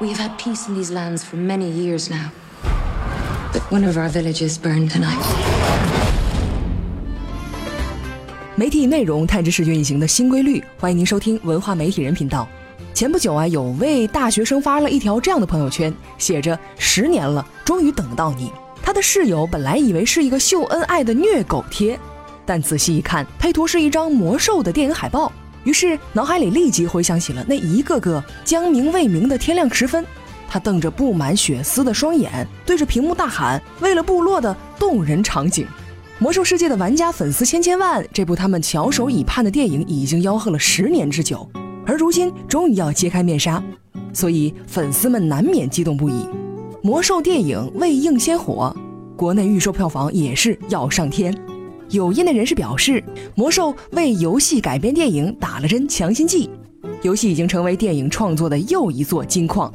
We have had peace in these lands for many years now. But one of our villages burned tonight. 媒体内容探知视觉隐形的新规律，欢迎您收听文化媒体人频道。前不久啊，有位大学生发了一条这样的朋友圈，写着“十年了，终于等到你”。他的室友本来以为是一个秀恩爱的虐狗贴，但仔细一看，配图是一张魔兽的电影海报，于是脑海里立即回想起了那一个个将明未明的天亮时分。他瞪着布满血丝的双眼，对着屏幕大喊：“为了部落的动人场景。”魔兽世界的玩家粉丝千千万，这部他们翘首以盼的电影已经吆喝了十年之久，而如今终于要揭开面纱，所以粉丝们难免激动不已。魔兽电影未映先火，国内预售票房也是要上天。有业内人士表示，魔兽为游戏改编电影打了针强心剂，游戏已经成为电影创作的又一座金矿。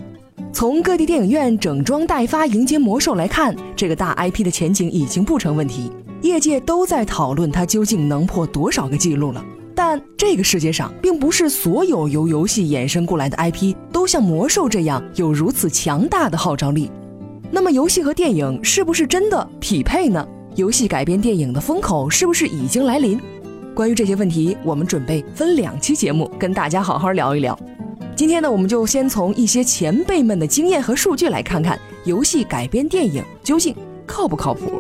从各地电影院整装待发迎接魔兽来看，这个大 IP 的前景已经不成问题。业界都在讨论它究竟能破多少个记录了，但这个世界上并不是所有由游戏衍生过来的 IP 都像魔兽这样有如此强大的号召力。那么，游戏和电影是不是真的匹配呢？游戏改编电影的风口是不是已经来临？关于这些问题，我们准备分两期节目跟大家好好聊一聊。今天呢，我们就先从一些前辈们的经验和数据来看看游戏改编电影究竟靠不靠谱。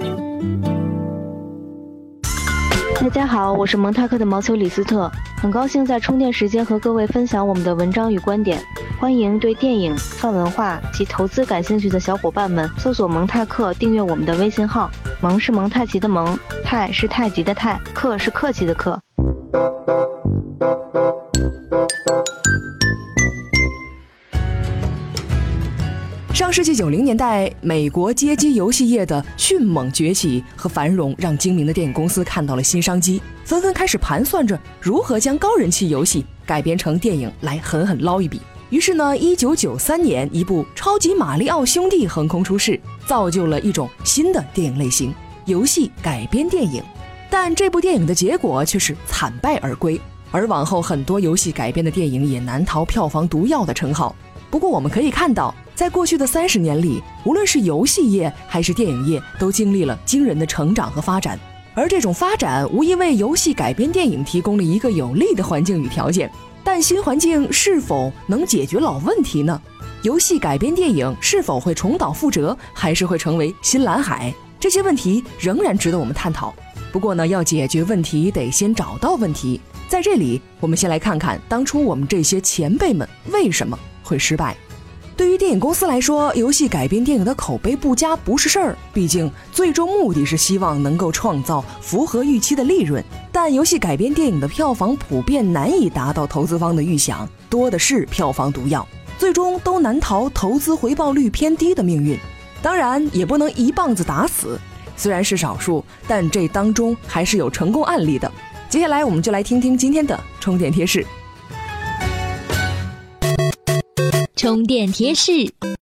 大家好，我是蒙泰克的毛球李斯特，很高兴在充电时间和各位分享我们的文章与观点。欢迎对电影、泛文化及投资感兴趣的小伙伴们搜索蒙泰克，订阅我们的微信号。蒙是蒙太奇的蒙，泰是太极的泰，克是客气的客。上世纪九零年代，美国街机游戏业的迅猛崛起和繁荣，让精明的电影公司看到了新商机，纷纷开始盘算着如何将高人气游戏改编成电影来狠狠捞一笔。于是呢，一九九三年，一部《超级马里奥兄弟》横空出世，造就了一种新的电影类型——游戏改编电影。但这部电影的结果却是惨败而归，而往后很多游戏改编的电影也难逃票房毒药的称号。不过，我们可以看到。在过去的三十年里，无论是游戏业还是电影业，都经历了惊人的成长和发展。而这种发展无疑为游戏改编电影提供了一个有利的环境与条件。但新环境是否能解决老问题呢？游戏改编电影是否会重蹈覆辙，还是会成为新蓝海？这些问题仍然值得我们探讨。不过呢，要解决问题，得先找到问题。在这里，我们先来看看当初我们这些前辈们为什么会失败。对于电影公司来说，游戏改编电影的口碑不佳不是事儿，毕竟最终目的是希望能够创造符合预期的利润。但游戏改编电影的票房普遍难以达到投资方的预想，多的是票房毒药，最终都难逃投资回报率偏低的命运。当然，也不能一棒子打死，虽然是少数，但这当中还是有成功案例的。接下来，我们就来听听今天的充电贴士。充电贴士。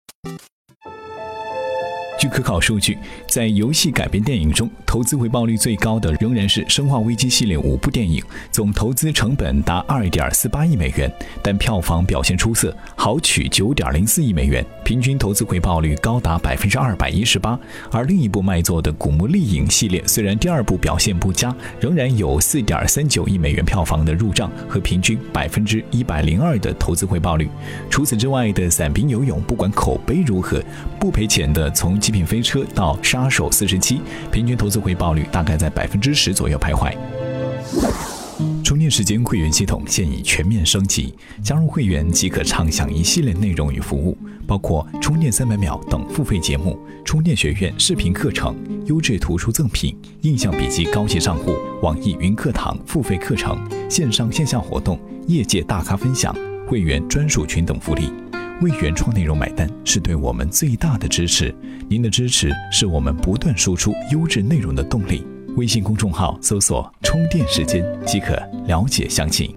据可考数据，在游戏改编电影中，投资回报率最高的仍然是《生化危机》系列五部电影，总投资成本达二点四八亿美元，但票房表现出色，豪取九点零四亿美元，平均投资回报率高达百分之二百一十八。而另一部卖座的《古墓丽影》系列，虽然第二部表现不佳，仍然有四点三九亿美元票房的入账和平均百分之一百零二的投资回报率。除此之外的《伞兵游泳》，不管口碑如何，不赔钱的从。品飞车到杀手四十七，平均投资回报率大概在百分之十左右徘徊。充电时间会员系统现已全面升级，加入会员即可畅享一系列内容与服务，包括充电三百秒等付费节目、充电学院视频课程、优质图书赠品、印象笔记高级账户、网易云课堂付费课程、线上线下活动、业界大咖分享、会员专属群等福利。为原创内容买单是对我们最大的支持，您的支持是我们不断输出优质内容的动力。微信公众号搜索“充电时间”即可了解详情。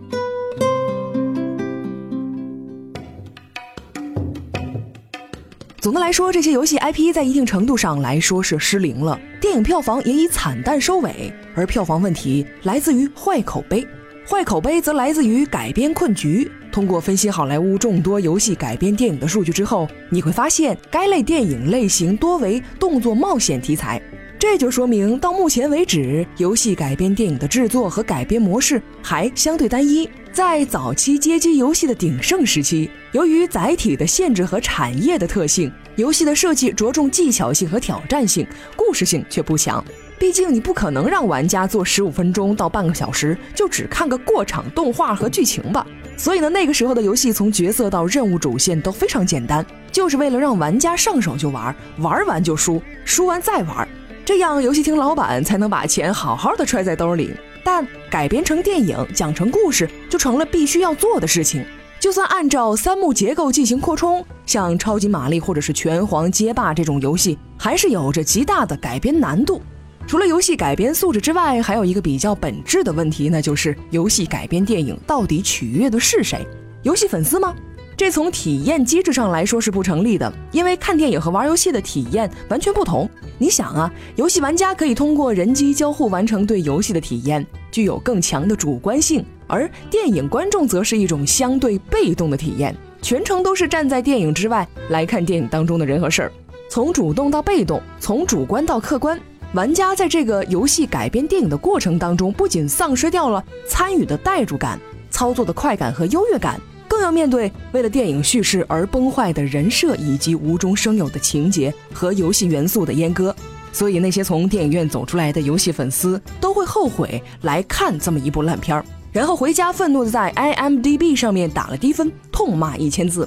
总的来说，这些游戏 IP 在一定程度上来说是失灵了，电影票房也以惨淡收尾，而票房问题来自于坏口碑，坏口碑则来自于改编困局。通过分析好莱坞众多游戏改编电影的数据之后，你会发现该类电影类型多为动作冒险题材。这就说明，到目前为止，游戏改编电影的制作和改编模式还相对单一。在早期街机游戏的鼎盛时期，由于载体的限制和产业的特性，游戏的设计着重技巧性和挑战性，故事性却不强。毕竟你不可能让玩家做十五分钟到半个小时就只看个过场动画和剧情吧。所以呢，那个时候的游戏从角色到任务主线都非常简单，就是为了让玩家上手就玩，玩完就输，输完再玩，这样游戏厅老板才能把钱好好的揣在兜里。但改编成电影，讲成故事就成了必须要做的事情。就算按照三幕结构进行扩充，像超级玛丽或者是拳皇街霸这种游戏，还是有着极大的改编难度。除了游戏改编素质之外，还有一个比较本质的问题，那就是游戏改编电影到底取悦的是谁？游戏粉丝吗？这从体验机制上来说是不成立的，因为看电影和玩游戏的体验完全不同。你想啊，游戏玩家可以通过人机交互完成对游戏的体验，具有更强的主观性；而电影观众则是一种相对被动的体验，全程都是站在电影之外来看电影当中的人和事儿，从主动到被动，从主观到客观。玩家在这个游戏改编电影的过程当中，不仅丧失掉了参与的代入感、操作的快感和优越感，更要面对为了电影叙事而崩坏的人设以及无中生有的情节和游戏元素的阉割。所以，那些从电影院走出来的游戏粉丝都会后悔来看这么一部烂片儿，然后回家愤怒的在 IMDB 上面打了低分，痛骂一千字。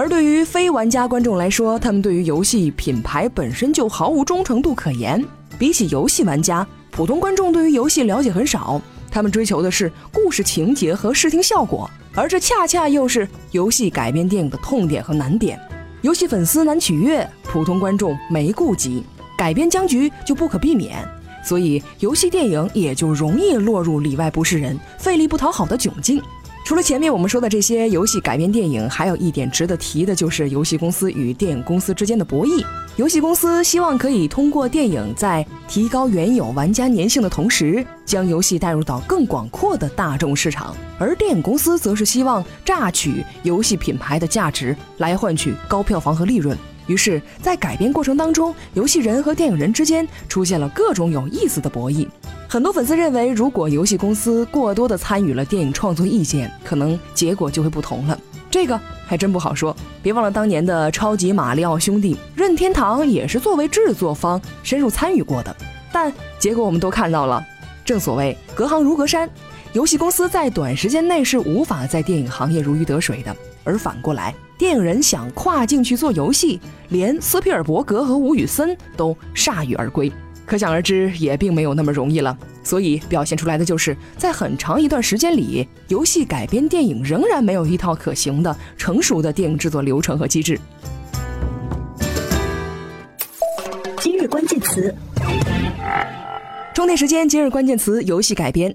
而对于非玩家观众来说，他们对于游戏品牌本身就毫无忠诚度可言。比起游戏玩家，普通观众对于游戏了解很少，他们追求的是故事情节和视听效果，而这恰恰又是游戏改编电影的痛点和难点。游戏粉丝难取悦，普通观众没顾及，改编僵局就不可避免，所以游戏电影也就容易落入里外不是人、费力不讨好的窘境。除了前面我们说的这些游戏改编电影，还有一点值得提的就是游戏公司与电影公司之间的博弈。游戏公司希望可以通过电影在提高原有玩家粘性的同时，将游戏带入到更广阔的大众市场；而电影公司则是希望榨取游戏品牌的价值，来换取高票房和利润。于是，在改编过程当中，游戏人和电影人之间出现了各种有意思的博弈。很多粉丝认为，如果游戏公司过多的参与了电影创作意见，可能结果就会不同了。这个还真不好说。别忘了当年的超级马里奥兄弟，任天堂也是作为制作方深入参与过的，但结果我们都看到了。正所谓隔行如隔山，游戏公司在短时间内是无法在电影行业如鱼得水的。而反过来，电影人想跨境去做游戏，连斯皮尔伯格和吴宇森都铩羽而归。可想而知，也并没有那么容易了。所以表现出来的就是，在很长一段时间里，游戏改编电影仍然没有一套可行的、成熟的电影制作流程和机制。今日关键词：充电时间。今日关键词：游戏改编。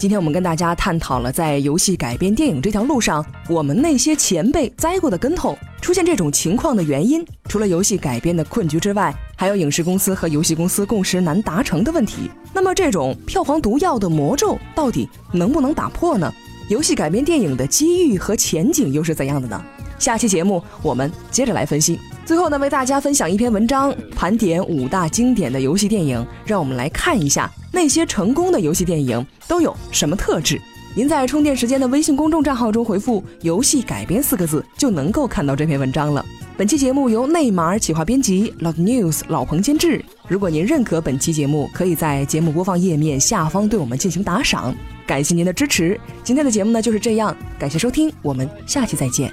今天我们跟大家探讨了在游戏改编电影这条路上，我们那些前辈栽过的跟头，出现这种情况的原因。除了游戏改编的困局之外，还有影视公司和游戏公司共识难达成的问题。那么，这种票房毒药的魔咒到底能不能打破呢？游戏改编电影的机遇和前景又是怎样的呢？下期节目我们接着来分析。最后呢，为大家分享一篇文章，盘点五大经典的游戏电影，让我们来看一下。那些成功的游戏电影都有什么特质？您在充电时间的微信公众账号中回复“游戏改编”四个字，就能够看到这篇文章了。本期节目由内马尔企划编辑，老 news 老彭监制。如果您认可本期节目，可以在节目播放页面下方对我们进行打赏，感谢您的支持。今天的节目呢就是这样，感谢收听，我们下期再见。